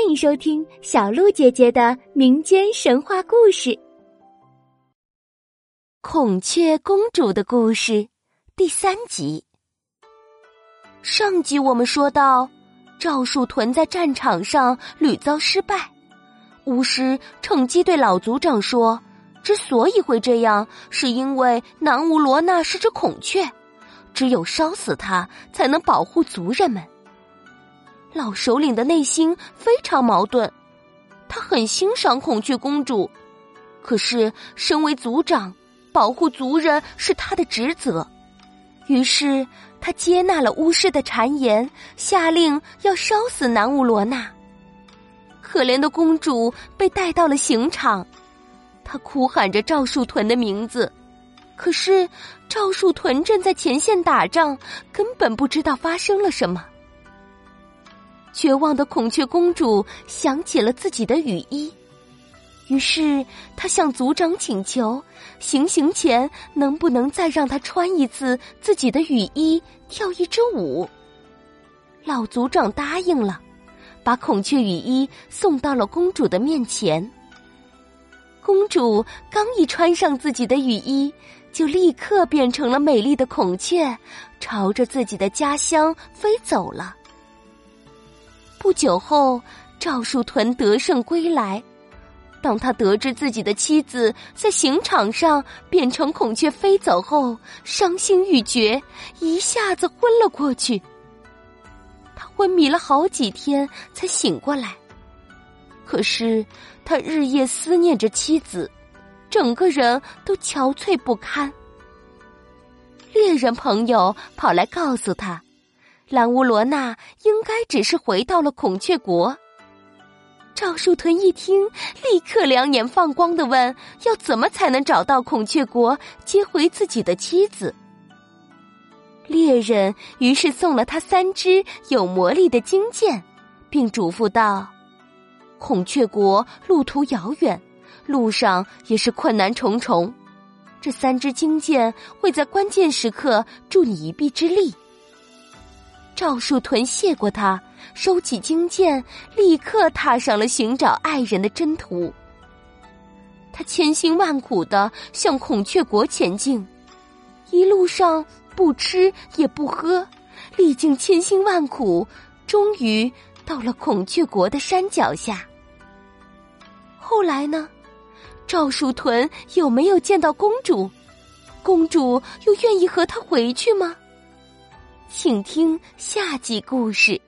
欢迎收听小鹿姐姐的民间神话故事《孔雀公主的故事》第三集。上集我们说到，赵树屯在战场上屡遭失败，巫师趁机对老族长说：“之所以会这样，是因为南无罗娜是只孔雀，只有烧死它，才能保护族人们。”老首领的内心非常矛盾，他很欣赏孔雀公主，可是身为族长，保护族人是他的职责。于是他接纳了巫师的谗言，下令要烧死南乌罗娜。可怜的公主被带到了刑场，她哭喊着赵树屯的名字，可是赵树屯正在前线打仗，根本不知道发生了什么。绝望的孔雀公主想起了自己的雨衣，于是她向族长请求，行刑前能不能再让她穿一次自己的雨衣，跳一支舞。老族长答应了，把孔雀雨衣送到了公主的面前。公主刚一穿上自己的雨衣，就立刻变成了美丽的孔雀，朝着自己的家乡飞走了。不久后，赵树屯得胜归来。当他得知自己的妻子在刑场上变成孔雀飞走后，伤心欲绝，一下子昏了过去。他昏迷了好几天才醒过来。可是他日夜思念着妻子，整个人都憔悴不堪。猎人朋友跑来告诉他。兰乌罗娜应该只是回到了孔雀国。赵树屯一听，立刻两眼放光的问：“要怎么才能找到孔雀国，接回自己的妻子？”猎人于是送了他三支有魔力的金剑，并嘱咐道：“孔雀国路途遥远，路上也是困难重重，这三支金剑会在关键时刻助你一臂之力。”赵树屯谢过他，收起金剑，立刻踏上了寻找爱人的征途。他千辛万苦的向孔雀国前进，一路上不吃也不喝，历尽千辛万苦，终于到了孔雀国的山脚下。后来呢？赵树屯有没有见到公主？公主又愿意和他回去吗？请听下集故事。